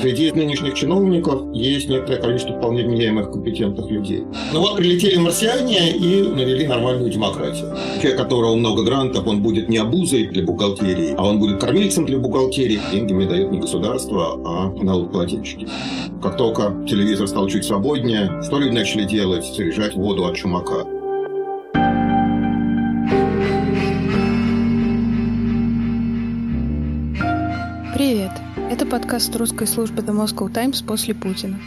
Среди нынешних чиновников есть некоторое количество вполне вменяемых компетентных людей. Ну вот прилетели марсиане и навели нормальную демократию. Человек, которого много грантов, он будет не обузой для бухгалтерии, а он будет кормильцем для бухгалтерии. Деньги мне дает не государство, а налогоплательщики. Как только телевизор стал чуть свободнее, что люди начали делать? Заряжать воду от чумака. Подкаст русской службы The Moscow Times после Путина.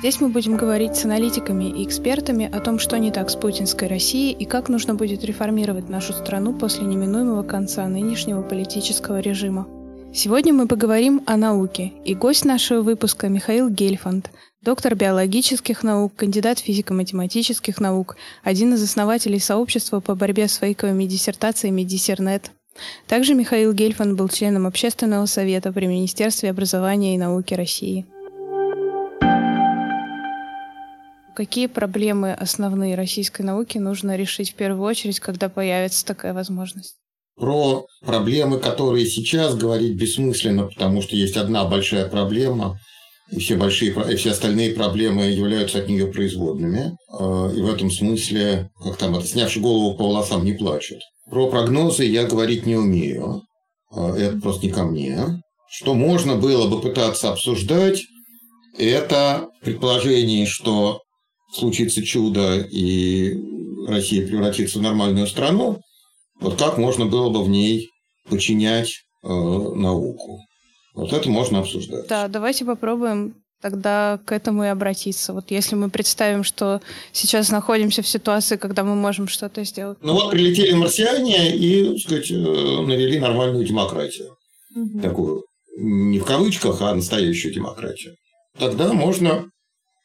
Здесь мы будем говорить с аналитиками и экспертами о том, что не так с путинской Россией и как нужно будет реформировать нашу страну после неминуемого конца нынешнего политического режима. Сегодня мы поговорим о науке, и гость нашего выпуска Михаил Гельфанд, доктор биологических наук, кандидат физико-математических наук, один из основателей сообщества по борьбе с фейковыми диссертациями Диссернет. Также Михаил Гельфанд был членом Общественного совета при Министерстве образования и науки России. Какие проблемы основные российской науки нужно решить в первую очередь, когда появится такая возможность? Про проблемы, которые сейчас говорить бессмысленно, потому что есть одна большая проблема, и все, большие, и все остальные проблемы являются от нее производными. А, и в этом смысле, как там это, снявший голову по волосам не плачет. Про прогнозы я говорить не умею. А, это просто не ко мне. Что можно было бы пытаться обсуждать, это предположение, что случится чудо и Россия превратится в нормальную страну, вот как можно было бы в ней подчинять э, науку. Вот это можно обсуждать. Да, давайте попробуем тогда к этому и обратиться. Вот если мы представим, что сейчас находимся в ситуации, когда мы можем что-то сделать. Ну вот прилетели марсиане и, так сказать, э, навели нормальную демократию. Угу. Такую, не в кавычках, а настоящую демократию. Тогда можно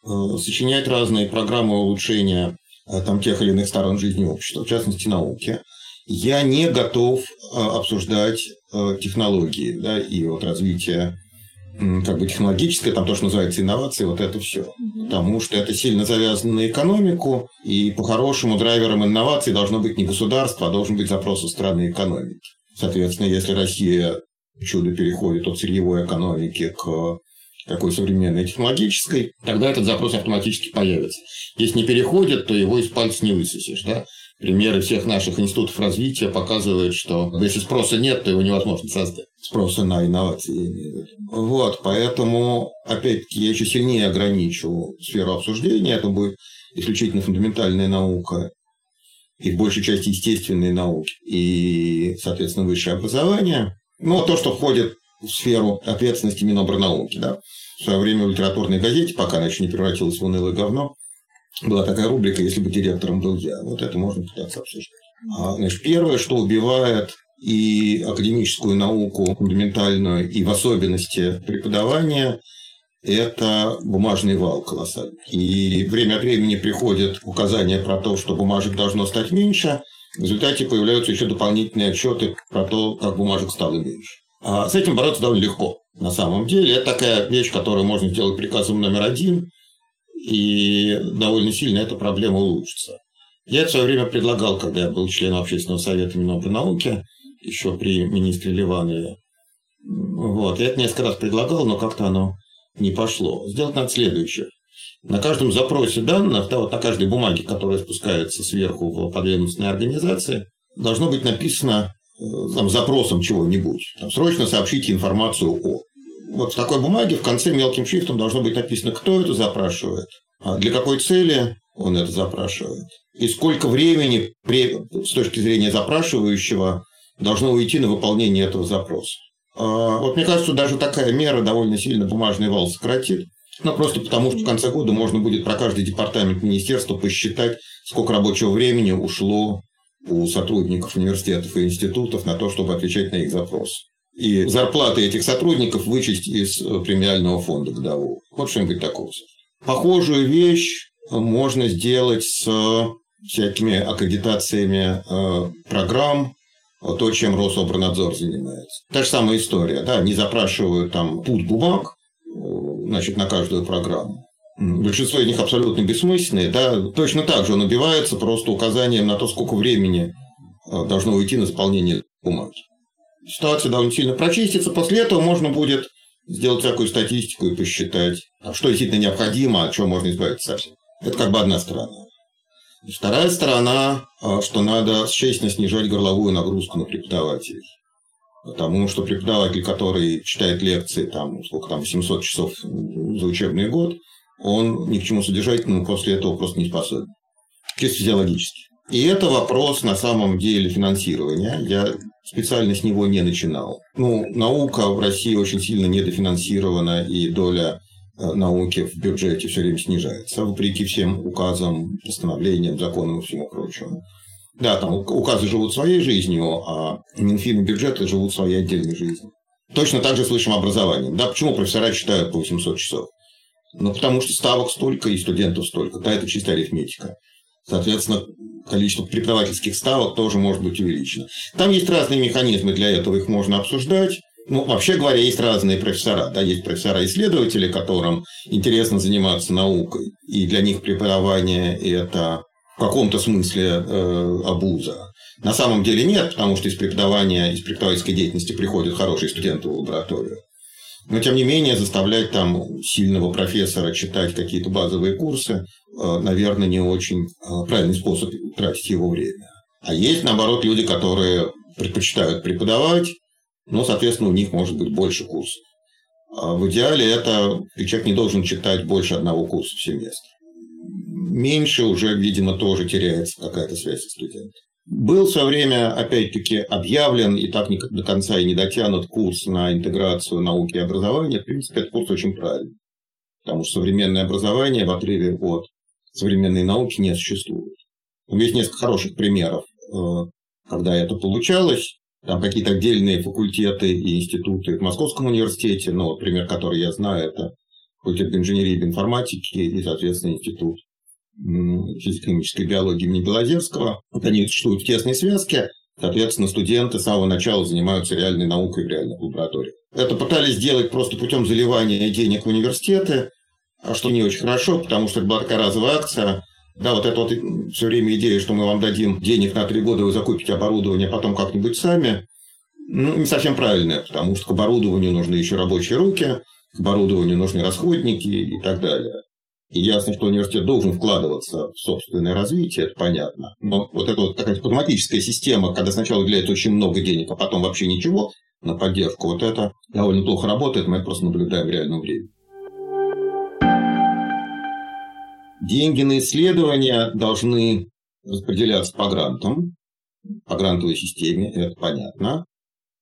э, сочинять разные программы улучшения э, там, тех или иных сторон жизни общества, в частности, науки. Я не готов обсуждать технологии да, и вот развитие как бы технологическое, там то, что называется инновации, вот это все. Угу. Потому что это сильно завязано на экономику, и по-хорошему драйвером инноваций должно быть не государство, а должен быть запрос со стороны экономики. Соответственно, если Россия чудо переходит от сырьевой экономики к такой современной технологической, тогда этот запрос автоматически появится. Если не переходит, то его из пальца не высосешь. Да? Примеры всех наших институтов развития показывают, что если спроса нет, то его невозможно создать. Спроса на инновации. Вот, поэтому, опять-таки, я еще сильнее ограничу сферу обсуждения. Это будет исключительно фундаментальная наука и в большей части естественные науки и, соответственно, высшее образование. Но то, что входит в сферу ответственности Минобрнауки. Да? В свое время в литературной газете, пока она еще не превратилась в унылое говно, была такая рубрика «Если бы директором был я». Вот это можно пытаться обсуждать. А, значит, первое, что убивает и академическую науку фундаментальную, и в особенности преподавание, это бумажный вал колоссальный. И время от времени приходят указания про то, что бумажек должно стать меньше. В результате появляются еще дополнительные отчеты про то, как бумажек стало меньше. А с этим бороться довольно легко. На самом деле, это такая вещь, которую можно сделать приказом номер один, и довольно сильно эта проблема улучшится. Я это в свое время предлагал, когда я был членом общественного совета Минобрнауки, еще при министре Ливанове. Вот. Я это несколько раз предлагал, но как-то оно не пошло. Сделать надо следующее. На каждом запросе данных, да, вот на каждой бумаге, которая спускается сверху в подведомственной организации, должно быть написано э, там, запросом чего-нибудь. Там, срочно сообщите информацию о вот в такой бумаге в конце мелким шрифтом должно быть написано, кто это запрашивает, а для какой цели он это запрашивает, и сколько времени при, с точки зрения запрашивающего должно уйти на выполнение этого запроса. А, вот мне кажется, даже такая мера довольно сильно бумажный вал сократит. Ну, просто потому, что в конце года можно будет про каждый департамент министерства посчитать, сколько рабочего времени ушло у сотрудников университетов и институтов на то, чтобы отвечать на их запросы и зарплаты этих сотрудников вычесть из э, премиального фонда годового. Вот что-нибудь такого. Похожую вещь можно сделать с всякими аккредитациями э, программ, то, чем Рособорнадзор занимается. Та же самая история. Да? Они запрашивают там путь бумаг э, значит, на каждую программу. Большинство из них абсолютно бессмысленные. Да? Точно так же он убивается просто указанием на то, сколько времени должно уйти на заполнение бумаги ситуация довольно сильно прочистится. После этого можно будет сделать всякую статистику и посчитать, а что действительно необходимо, от чего можно избавиться совсем. Это как бы одна сторона. И вторая сторона, а, что надо существенно снижать горловую нагрузку на преподавателей. Потому что преподаватель, который читает лекции, там, сколько там, 700 часов за учебный год, он ни к чему содержательному после этого просто не способен. Чисто физиологически. И это вопрос на самом деле финансирования. Я специально с него не начинал. Ну, наука в России очень сильно недофинансирована, и доля э, науки в бюджете все время снижается, вопреки всем указам, постановлениям, законам и всему прочему. Да, там указы живут своей жизнью, а Минфин и бюджеты живут своей отдельной жизнью. Точно так же с высшим образованием. Да, почему профессора читают по 800 часов? Ну, потому что ставок столько и студентов столько. Да, это чистая арифметика. Соответственно, количество преподавательских ставок тоже может быть увеличено. Там есть разные механизмы для этого, их можно обсуждать. Ну, вообще говоря, есть разные профессора. Да, есть профессора-исследователи, которым интересно заниматься наукой, и для них преподавание – это в каком-то смысле э, обуза. На самом деле нет, потому что из преподавания, из преподавательской деятельности приходят хорошие студенты в лабораторию. Но, тем не менее, заставлять там сильного профессора читать какие-то базовые курсы, наверное, не очень э, правильный способ тратить его время. А есть, наоборот, люди, которые предпочитают преподавать, но, соответственно, у них может быть больше курсов. А в идеале это человек не должен читать больше одного курса в семестр. Меньше уже, видимо, тоже теряется какая-то связь со студентом. Был свое время, опять-таки, объявлен и так до конца и не дотянут курс на интеграцию науки и образования. В принципе, этот курс очень правильный. Потому что современное образование в отрыве от современной науки не существует. Есть несколько хороших примеров, э, когда это получалось. Там какие-то отдельные факультеты и институты в Московском университете, ну, пример, который я знаю, это факультет инженерии и информатики и, соответственно, институт физико-химической биологии имени Белозерского. Вот они существуют в тесной связке. Соответственно, студенты с самого начала занимаются реальной наукой в реальных лабораториях. Это пытались сделать просто путем заливания денег в университеты, что не очень хорошо, потому что это была такая разовая акция. Да, вот это вот все время идея, что мы вам дадим денег на три года, вы закупите оборудование, а потом как-нибудь сами, ну, не совсем правильная, потому что к оборудованию нужны еще рабочие руки, к оборудованию нужны расходники и так далее. И ясно, что университет должен вкладываться в собственное развитие, это понятно. Но вот эта вот такая прагматическая система, когда сначала уделяется очень много денег, а потом вообще ничего на поддержку, вот это довольно плохо работает, мы это просто наблюдаем в реальном времени. Деньги на исследования должны распределяться по грантам, по грантовой системе, это понятно.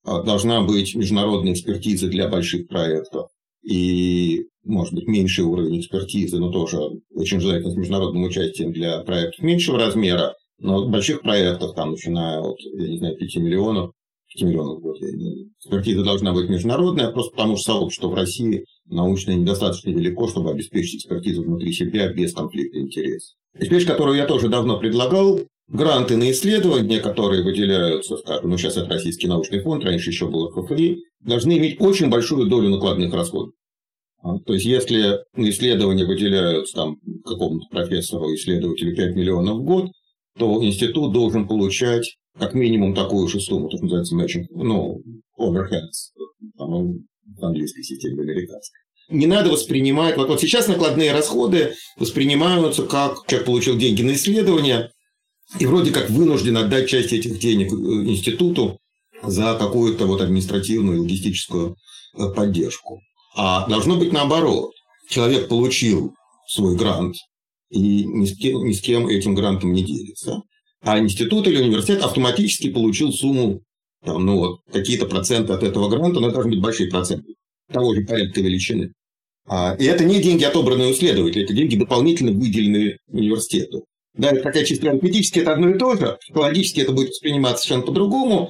А должна быть международная экспертиза для больших проектов и, может быть, меньший уровень экспертизы, но тоже очень желательно с международным участием для проектов меньшего размера, но больших проектов, там, начиная от, я не знаю, 5 миллионов, 5 миллионов в год, экспертиза должна быть международная, просто потому что сообщество в России научное недостаточно велико, чтобы обеспечить экспертизу внутри себя без конфликта интересов. Вещь, которую я тоже давно предлагал, гранты на исследования, которые выделяются, скажем, ну сейчас это Российский научный фонд, раньше еще был ФФИ, должны иметь очень большую долю накладных расходов. А, то есть, если на исследования выделяются там, какому-то профессору, исследователю 5 миллионов в год, то институт должен получать как минимум такую же сумму, что называется matching, ну, overheads, там, в английской системе, американской. Не надо воспринимать, вот, вот сейчас накладные расходы воспринимаются как человек получил деньги на исследование и вроде как вынужден отдать часть этих денег э, институту за какую-то вот административную и логистическую э, поддержку. А должно быть наоборот. Человек получил свой грант и ни с кем, ни с кем этим грантом не делится. А институт или университет автоматически получил сумму, там, ну вот, какие-то проценты от этого гранта, но это должны быть большие проценты, того же порядка величины. А, и это не деньги, отобранные у исследователей, это деньги дополнительно выделенные университету. Да, это какая чисто арифметически это одно и то же, психологически это будет восприниматься совершенно по-другому,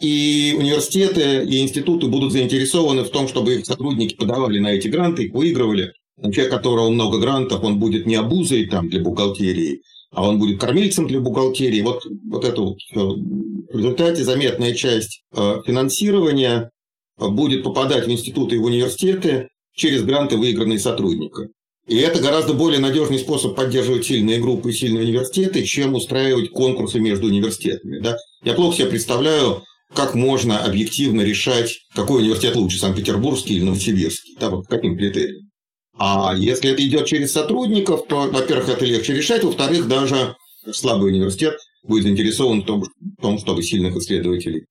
и университеты и институты будут заинтересованы в том, чтобы их сотрудники подавали на эти гранты, их выигрывали. Человек, у которого много грантов, он будет не обузой там, для бухгалтерии, а он будет кормильцем для бухгалтерии. Вот, вот это вот в результате заметная часть э, финансирования э, будет попадать в институты и в университеты через гранты, выигранные сотрудника. И это гораздо более надежный способ поддерживать сильные группы и сильные университеты, чем устраивать конкурсы между университетами. Да? Я плохо себе представляю как можно объективно решать, какой университет лучше, Санкт-Петербургский или Новосибирский, да, по каким критериям. А если это идет через сотрудников, то, во-первых, это легче решать, во-вторых, даже слабый университет будет заинтересован в том, в том чтобы сильных исследователей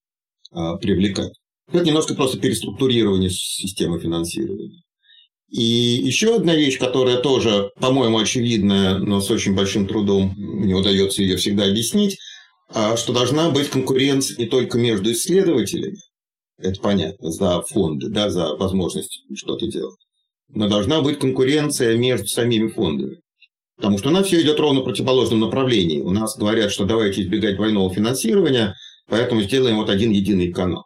а, привлекать. Это немножко просто переструктурирование системы финансирования. И еще одна вещь, которая тоже, по-моему, очевидная, но с очень большим трудом не удается ее всегда объяснить, а, что должна быть конкуренция не только между исследователями, это понятно, за фонды, да, за возможность что-то делать, но должна быть конкуренция между самими фондами. Потому что у нас все идет ровно в противоположном направлении. У нас говорят, что давайте избегать двойного финансирования, поэтому сделаем вот один единый канал.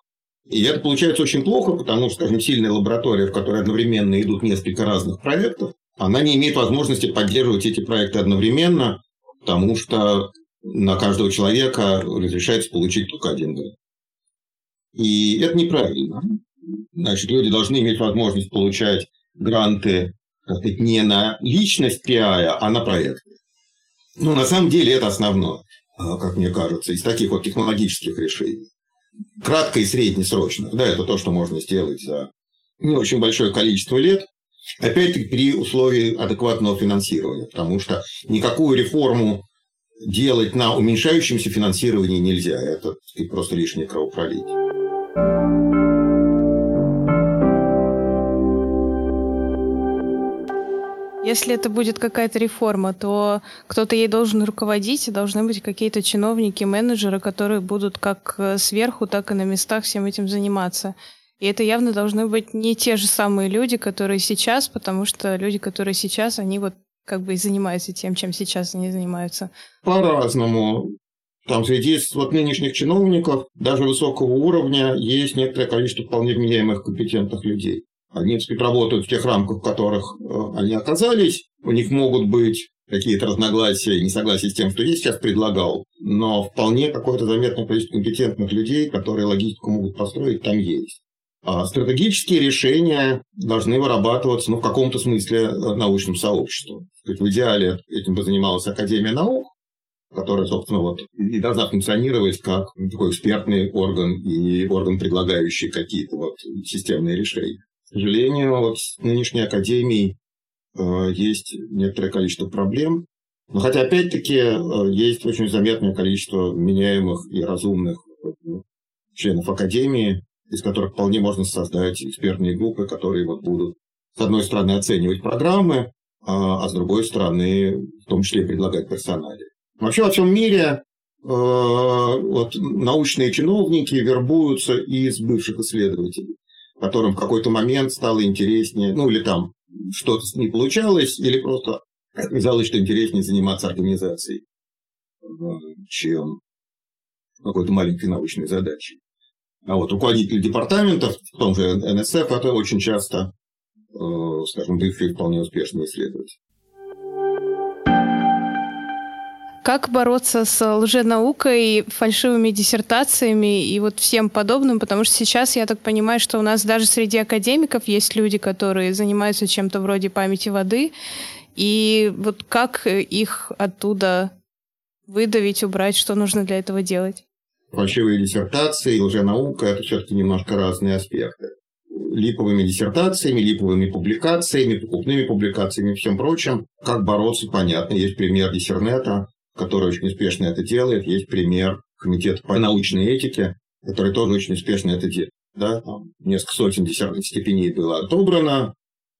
И это получается очень плохо, потому что, скажем, сильная лаборатория, в которой одновременно идут несколько разных проектов, она не имеет возможности поддерживать эти проекты одновременно, потому что на каждого человека разрешается получить только один грант. И это неправильно. Значит, люди должны иметь возможность получать гранты как сказать, не на личность PI, а на проект. Ну, на самом деле, это основное, а, как мне кажется, из таких вот технологических решений. Кратко и среднесрочно. Да, это то, что можно сделать за не очень большое количество лет. Опять-таки при условии адекватного финансирования, потому что никакую реформу делать на уменьшающемся финансировании нельзя. Это просто лишнее кровопролитие. Если это будет какая-то реформа, то кто-то ей должен руководить, и должны быть какие-то чиновники, менеджеры, которые будут как э, сверху, так и на местах всем этим заниматься. И это явно должны быть не те же самые люди, которые сейчас, потому что люди, которые сейчас, они вот как бы и занимаются тем, чем сейчас они занимаются. По-разному. Там среди вот нынешних чиновников, даже высокого уровня, есть некоторое количество вполне вменяемых компетентных людей. Они, так работают в тех рамках, в которых э, они оказались. У них могут быть какие-то разногласия несогласия с тем, что я сейчас предлагал, но вполне какое-то заметное количество компетентных людей, которые логистику могут построить, там есть. А стратегические решения должны вырабатываться ну, в каком-то смысле э, научным сообществом. В идеале этим бы занималась Академия наук, которая, собственно, вот, и должна функционировать как такой экспертный орган и орган, предлагающий какие-то вот системные решения. К сожалению, вот с нынешней академией э, есть некоторое количество проблем. Но хотя, опять-таки, э, есть очень заметное количество меняемых и разумных э, членов академии, из которых вполне можно создать экспертные группы, которые вот будут, с одной стороны, оценивать программы, а, а с другой стороны, в том числе предлагать персонале. Вообще во всем мире вот, научные чиновники вербуются из бывших исследователей которым в какой-то момент стало интереснее, ну или там что-то не получалось, или просто казалось, что интереснее заниматься организацией, э, чем какой-то маленькой научной задачей. А вот руководители департаментов, в том же НСФ, это очень часто, э, скажем, бывшие вполне успешные исследователи. Как бороться с лженаукой, фальшивыми диссертациями и вот всем подобным? Потому что сейчас я так понимаю, что у нас даже среди академиков есть люди, которые занимаются чем-то вроде памяти воды. И вот как их оттуда выдавить, убрать, что нужно для этого делать? Фальшивые диссертации лженаука – это все-таки немножко разные аспекты липовыми диссертациями, липовыми публикациями, покупными публикациями и всем прочим. Как бороться, понятно. Есть пример диссернета, который очень успешно это делает. Есть пример комитета по научной этике, который тоже очень успешно это делает. Да, там несколько сотен десятых степеней было отобрано,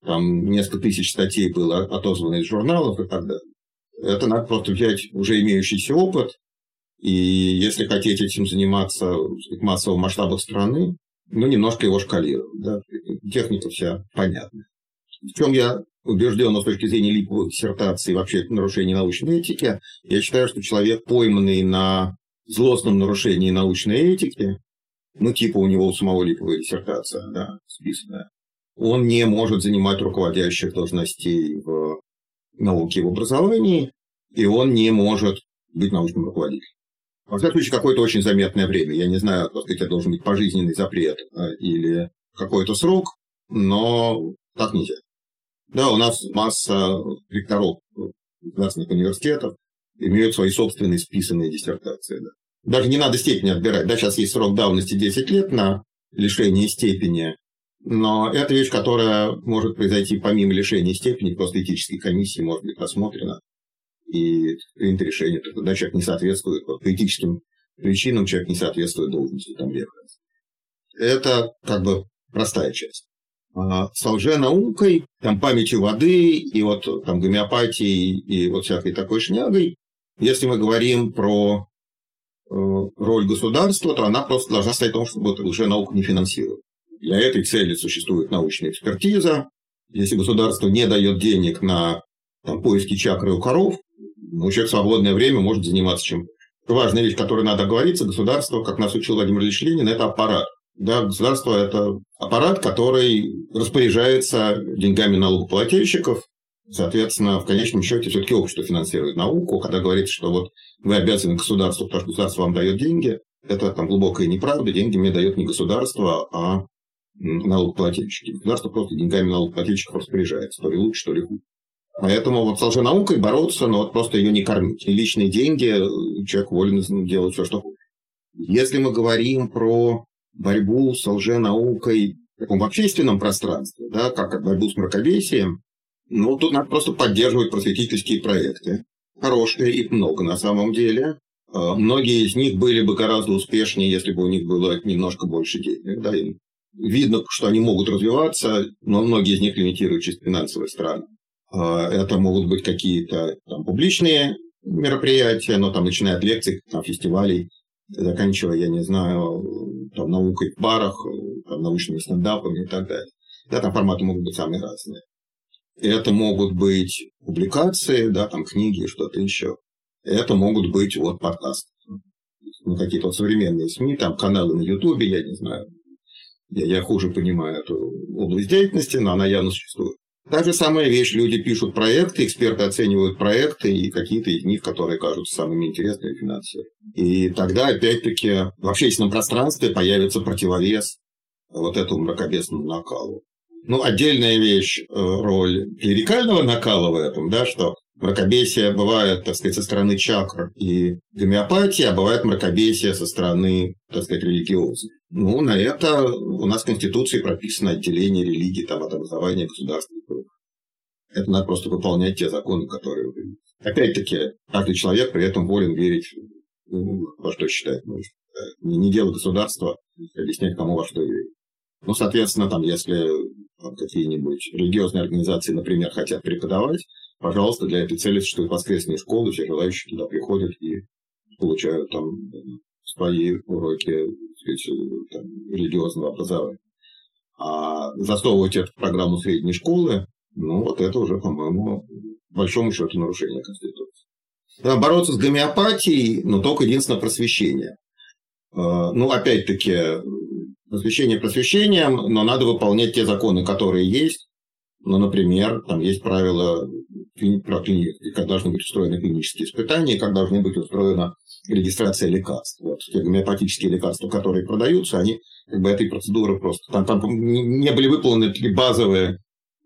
там несколько тысяч статей было отозвано из журналов и так далее. Это надо просто взять уже имеющийся опыт, и если хотите этим заниматься в массовом масштабах страны, ну, немножко его шкалировать. Да? Техника вся понятна. В чем я убежденно с точки зрения липовой диссертации вообще нарушения научной этики, я считаю, что человек, пойманный на злостном нарушении научной этики, ну, типа у него у самого липовая диссертация, да, списанная, он не может занимать руководящих должностей в науке и в образовании, и он не может быть научным руководителем. Во всяком случае, какое-то очень заметное время. Я не знаю, так это должен быть пожизненный запрет а, или какой-то срок, но так нельзя. Да, у нас масса ректоров государственных университетов имеют свои собственные списанные диссертации. Да. даже не надо степень отбирать. Да, сейчас есть срок давности 10 лет на лишение степени, но это вещь, которая может произойти помимо лишения степени, просто этической комиссии может быть рассмотрена и принято решение, тогда человек не соответствует по этическим причинам, человек не соответствует должности там ехать. Это как бы простая часть. А с лженаукой, там памятью воды и вот там гомеопатией и вот всякой такой шнягой, если мы говорим про э, роль государства, то она просто должна стоять в том, чтобы уже науку не финансировать. Для этой цели существует научная экспертиза. Если государство не дает денег на там, поиски чакры у коров, ну, человек в свободное время может заниматься чем Важная вещь, которой надо говориться, государство, как нас учил Владимир Ильич Ленин, это аппарат. Да, государство – это аппарат, который распоряжается деньгами налогоплательщиков, Соответственно, в конечном счете все-таки общество финансирует науку. Когда говорится, что вот вы обязаны государству, потому что государство вам дает деньги, это там глубокая неправда. Деньги мне дает не государство, а налогоплательщики. Государство просто деньгами налогоплательщиков распоряжается. То ли лучше, то ли хуже. Поэтому вот с лженаукой бороться, но вот просто ее не кормить. И личные деньги, человек волен делать все, что хочет. Если мы говорим про борьбу с лженаукой в общественном пространстве, да, как борьбу с мракобесием, ну, тут надо просто поддерживать просветительские проекты. Хорошие, их много на самом деле. А, многие из них были бы гораздо успешнее, если бы у них было немножко больше денег. Да, видно, что они могут развиваться, но многие из них лимитируют чисто финансовые страны. А, это могут быть какие-то там, публичные мероприятия, но там начиная от лекций, там, фестивалей, заканчивая, я не знаю, там, наукой в барах, там, научными стендапами и так далее. Да, там форматы могут быть самые разные. Это могут быть публикации, да, там книги, что-то еще. Это могут быть вот подкасты. Ну, какие-то вот современные СМИ, там каналы на Ютубе, я не знаю. Я, я хуже понимаю эту область деятельности, но она явно существует. Та же самая вещь. Люди пишут проекты, эксперты оценивают проекты, и какие-то из них, которые кажутся самыми интересными финансово. И тогда, опять-таки, в общественном пространстве появится противовес вот этому мракобесному накалу. Ну, отдельная вещь, э, роль клерикального накала в этом, да, что мракобесие бывает, так сказать, со стороны чакр и гомеопатии, а бывает мракобесие со стороны, так сказать, религиозной. Ну, на это у нас в Конституции прописано отделение религии там, от образования государственных Это надо просто выполнять те законы, которые Опять-таки, каждый человек при этом волен верить во что считает нужным. Не дело государства объяснять, кому во что верить. Ну, соответственно, там, если какие-нибудь религиозные организации, например, хотят преподавать, пожалуйста, для этой цели существуют воскресные школы, все желающие туда приходят и получают там свои уроки там, религиозного образования. А засовывать эту программу средней школы, ну, вот это уже, по-моему, большому счету нарушение Конституции. Бороться с гомеопатией, но только единственное просвещение. А, ну, опять-таки, просвещение просвещением, но надо выполнять те законы, которые есть. Ну, например, там есть правила про как должны быть устроены клинические испытания, как должны быть устроена регистрация лекарств. Вот те гомеопатические лекарства, которые продаются, они как бы этой процедуры просто... Там, там не были выполнены такие базовые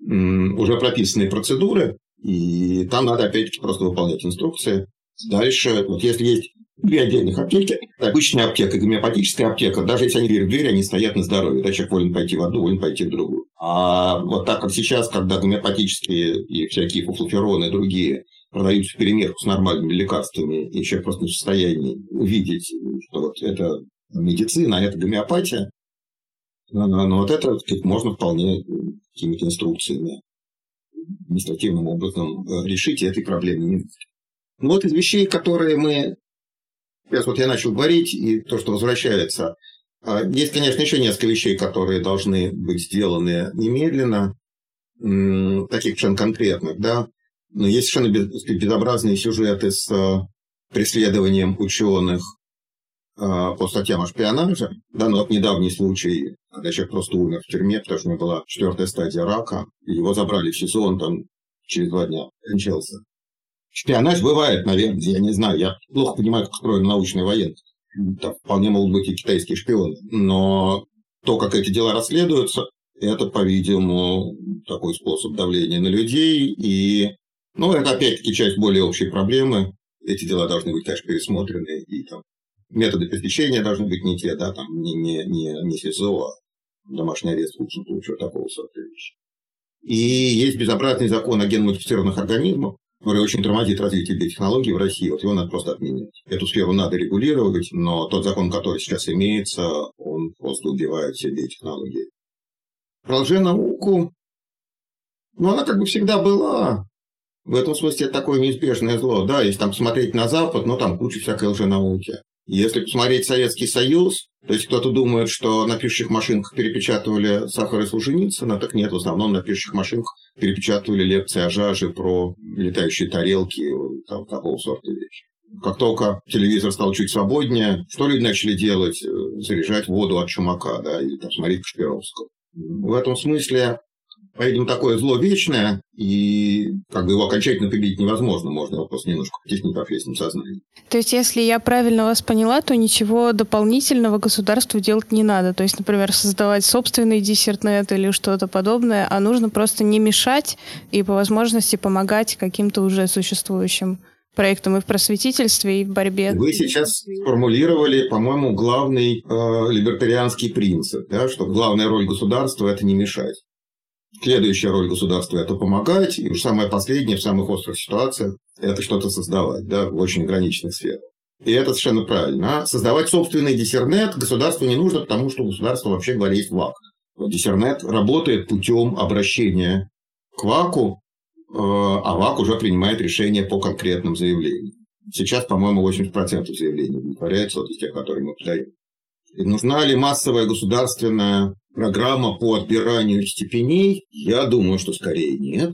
уже прописанные процедуры, и там надо опять-таки просто выполнять инструкции. Дальше, вот если есть две отдельных аптеки. Обычная аптека и гомеопатическая аптека, даже если они дверь в дверь, они стоят на здоровье. Да, человек волен пойти в одну, волен пойти в другую. А вот так как сейчас, когда гомеопатические и всякие фуфлофероны и другие продаются в перемешку с нормальными лекарствами, и человек просто не в состоянии увидеть, что вот это медицина, а это гомеопатия, но, вот это сказать, можно вполне какими-то инструкциями административным образом э, решить, и этой проблемы не ну, вот из вещей, которые мы Сейчас вот я начал говорить, и то, что возвращается. А, есть, конечно, еще несколько вещей, которые должны быть сделаны немедленно, таких совершенно конкретных, да. Но есть совершенно безобразные сюжеты с а, преследованием ученых по статьям о шпионаже. Да, ну вот недавний случай, когда человек просто умер в тюрьме, потому что у него была четвертая стадия рака, и его забрали в СИЗО, он там через два дня кончался. Шпионаж бывает, наверное, я не знаю, я плохо понимаю, как устроен научный военный. Там вполне могут быть и китайские шпионы. Но то, как эти дела расследуются, это, по-видимому, такой способ давления на людей. И, ну, это опять-таки часть более общей проблемы. Эти дела должны быть, конечно, пересмотрены и там методы пресечения должны быть не те, да, там не, не, не, не СИЗО, а домашний арест лучше получил такого сорта вещи. И есть безобразный закон о генмодифицированных организмах, который очень тормозит развитие биотехнологий в России. Вот его надо просто отменить. Эту сферу надо регулировать, но тот закон, который сейчас имеется, он просто убивает все биотехнологии. Про лженауку, ну, она как бы всегда была. В этом смысле это такое неизбежное зло. Да, если там смотреть на Запад, ну, там куча всякой лженауки. Если посмотреть Советский Союз, то есть кто-то думает, что на пишущих машинках перепечатывали сахар и Солженицына, так нет, в основном на пишущих машинках перепечатывали лекции о жаже про летающие тарелки, там, такого сорта вещи. Как только телевизор стал чуть свободнее, что люди начали делать? Заряжать воду от Чумака, да, или там смотреть Кашпировского. В этом смысле по-видимому, такое зло вечное, и как бы его окончательно победить невозможно, можно его просто немножко потеснить в общественном сознании. То есть, если я правильно вас поняла, то ничего дополнительного государству делать не надо. То есть, например, создавать собственный диссертнет или что-то подобное, а нужно просто не мешать и по возможности помогать каким-то уже существующим проектам и в просветительстве, и в борьбе. Вы сейчас сформулировали, по-моему, главный э, либертарианский принцип, да, что главная роль государства – это не мешать. Следующая роль государства – это помогать, и уж самое последнее в самых острых ситуациях – это что-то создавать, да, в очень ограниченных сферах. И это совершенно правильно. Создавать собственный диссернет государству не нужно, потому что у государства вообще говоря есть ВАК. Диссернет работает путем обращения к ВАКу, э, а ВАК уже принимает решение по конкретным заявлениям. Сейчас, по-моему, 80% заявлений удовлетворяется вот из тех, которые мы подаем. И нужна ли массовая государственная программа по отбиранию степеней, я думаю, что скорее нет,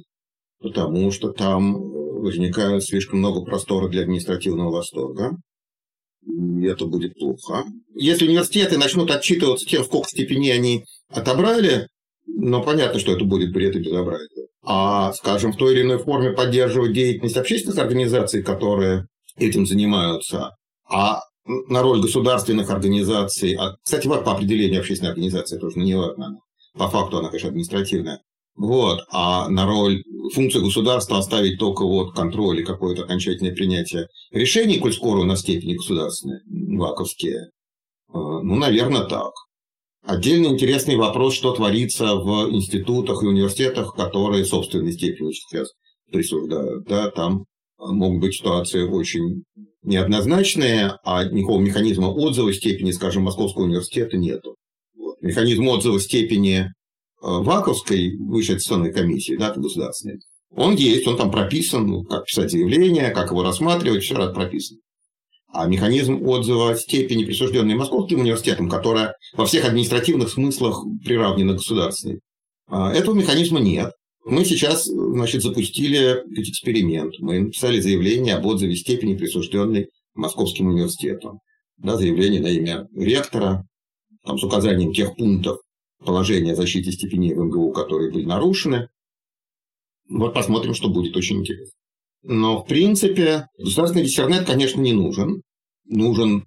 потому что там э, возникает слишком много простора для административного восторга. И это будет плохо. Если университеты начнут отчитываться тем, сколько степеней они отобрали, ну, понятно, что это будет бред и безобразие. А, скажем, в той или иной форме поддерживать деятельность общественных организаций, которые этим занимаются, а на роль государственных организаций, а, кстати, вот по определению общественной организации тоже не важно, по факту она, конечно, административная, вот, а на роль, функцию государства оставить только вот контроль и какое-то окончательное принятие решений, коль скоро у нас степени государственные, ваковские, э, ну, наверное, так. Отдельно интересный вопрос, что творится в институтах и университетах, которые собственной степени сейчас присуждают. Да, там могут быть ситуации очень неоднозначные, а никакого механизма отзыва степени, скажем, Московского университета нету. Механизм отзыва степени э, Ваковской высшей аттестационной комиссии, да, государственной, он есть, он там прописан, ну, как писать заявление, как его рассматривать, все это прописано. А механизм отзыва степени, присужденной Московским университетом, которая во всех административных смыслах приравнена государственной, а, этого механизма нет. Мы сейчас, значит, запустили эксперимент. Мы написали заявление об отзыве степени, присужденной Московским университетом. Да, заявление на имя ректора, там, с указанием тех пунктов положения о защите степеней в МГУ, которые были нарушены. Вот посмотрим, что будет очень интересно. Но, в принципе, государственный диссернет, конечно, не нужен. Нужен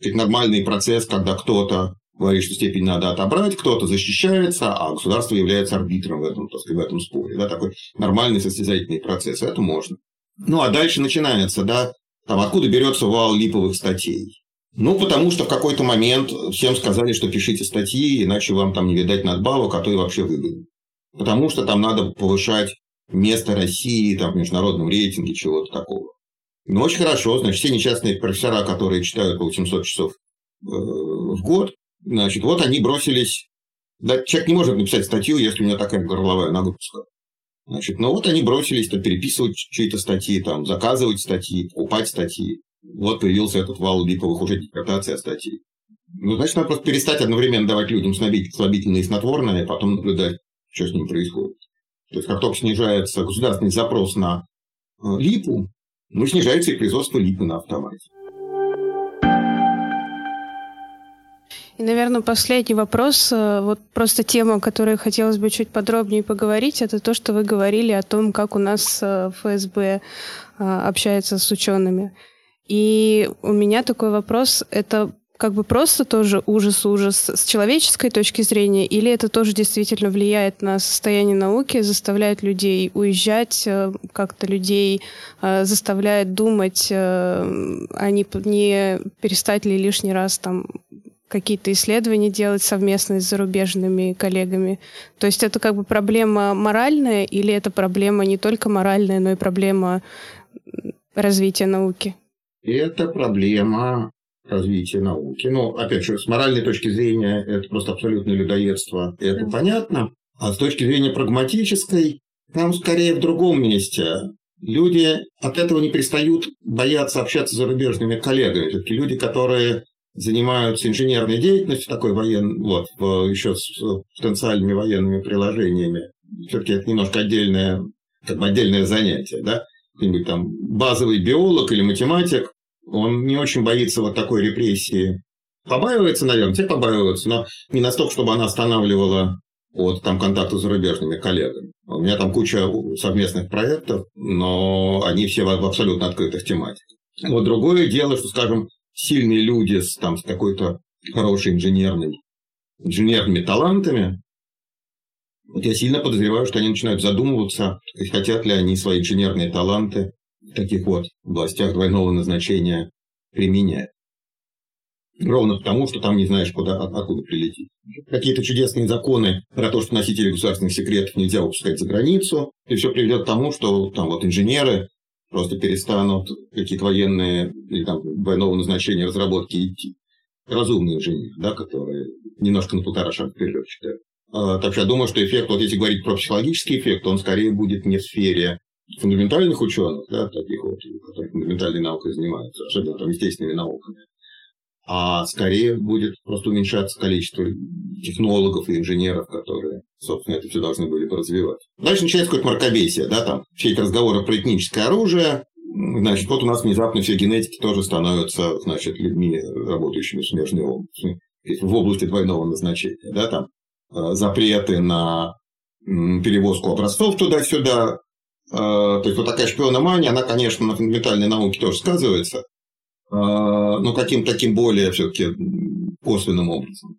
нормальный процесс, когда кто-то говорит, что степень надо отобрать, кто-то защищается, а государство является арбитром в этом, так сказать, в этом споре. Да, такой нормальный состязательный процесс. Это можно. Ну, а дальше начинается, да, там откуда берется вал липовых статей. Ну, потому что в какой-то момент всем сказали, что пишите статьи, иначе вам там не видать надбавок, а то и вообще выгодно. Потому что там надо повышать место России там, в международном рейтинге, чего-то такого. Ну, очень хорошо. Значит, все несчастные профессора, которые читают по 800 часов э, в год, Значит, вот они бросились... Да, человек не может написать статью, если у него такая горловая нагрузка. Значит, ну вот они бросились то переписывать чьи-то статьи, там, заказывать статьи, покупать статьи. Вот появился этот вал липовых уже интерпретаций статей. Ну, значит, надо просто перестать одновременно давать людям слабительные и снотворные, а потом наблюдать, что с ним происходит. То есть, как только снижается государственный запрос на э, липу, ну, снижается и производство липы на автомате. И, наверное, последний вопрос, э, вот просто тема, о которой хотелось бы чуть подробнее поговорить, это то, что вы говорили о том, как у нас э, ФСБ э, общается с учеными. И у меня такой вопрос, это как бы просто тоже ужас-ужас с человеческой точки зрения, или это тоже действительно влияет на состояние науки, заставляет людей уезжать, как-то людей заставляет думать, а не, не перестать ли лишний раз там какие-то исследования делать совместно с зарубежными коллегами. То есть это как бы проблема моральная или это проблема не только моральная, но и проблема развития науки? Это проблема развития науки. Ну, опять же, с моральной точки зрения это просто абсолютное людоедство, это да. понятно. А с точки зрения прагматической, там скорее в другом месте. Люди от этого не перестают бояться общаться с зарубежными коллегами. Все-таки люди, которые занимаются инженерной деятельностью, такой воен, вот, еще с потенциальными военными приложениями, все-таки это немножко отдельное, как бы отдельное занятие, да, какой-нибудь там базовый биолог или математик, он не очень боится вот такой репрессии. Побаивается, наверное, те побаиваются, но не настолько, чтобы она останавливала от там, контакта с зарубежными коллегами. У меня там куча совместных проектов, но они все в абсолютно открытых тематиках. Вот другое дело, что, скажем, сильные люди с, там, с какой-то хорошей инженерной, инженерными талантами, вот я сильно подозреваю, что они начинают задумываться, хотят ли они свои инженерные таланты в таких вот областях двойного назначения применять. Ровно потому, что там не знаешь, куда, откуда прилетит. Какие-то чудесные законы про то, что носители государственных секретов нельзя выпускать за границу, и все приведет к тому, что там вот инженеры просто перестанут какие-то военные или там двойного назначения разработки идти. Разумные инженеры, да, которые немножко на полтора шага вперед считают. А, так что я думаю, что эффект, вот если говорить про психологический эффект, он скорее будет не в сфере фундаментальных ученых, да, таких вот, которые фундаментальной наукой занимаются, особенно там естественными науками, а скорее будет просто уменьшаться количество технологов и инженеров, которые, собственно, это все должны были бы развивать. Дальше начинается какое-то мракобесие, да, там все эти разговоры про этническое оружие, значит, вот у нас внезапно все генетики тоже становятся, значит, людьми, работающими в смежной области, в области двойного назначения, да, там э, запреты на перевозку образцов туда-сюда, э, то есть вот такая шпиономания, она, конечно, на фундаментальной науке тоже сказывается, а, ну, каким-то таким более все-таки косвенным образом.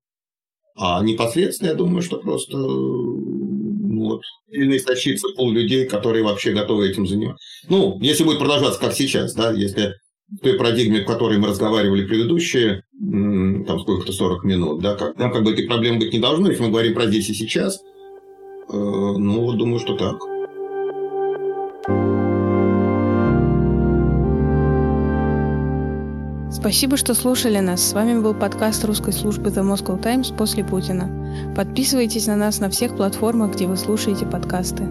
А непосредственно, я думаю, что просто ну, вот, сильно истощится пол людей, которые вообще готовы этим заниматься. Ну, если будет продолжаться, как сейчас, да, если в той парадигме, в которой мы разговаривали предыдущие, там сколько-то 40 минут, да, как, там как бы этой проблемы быть не должно, если мы говорим про здесь и сейчас, э, ну, вот думаю, что так. Спасибо, что слушали нас. С вами был подкаст русской службы The Moscow Times после Путина. Подписывайтесь на нас на всех платформах, где вы слушаете подкасты.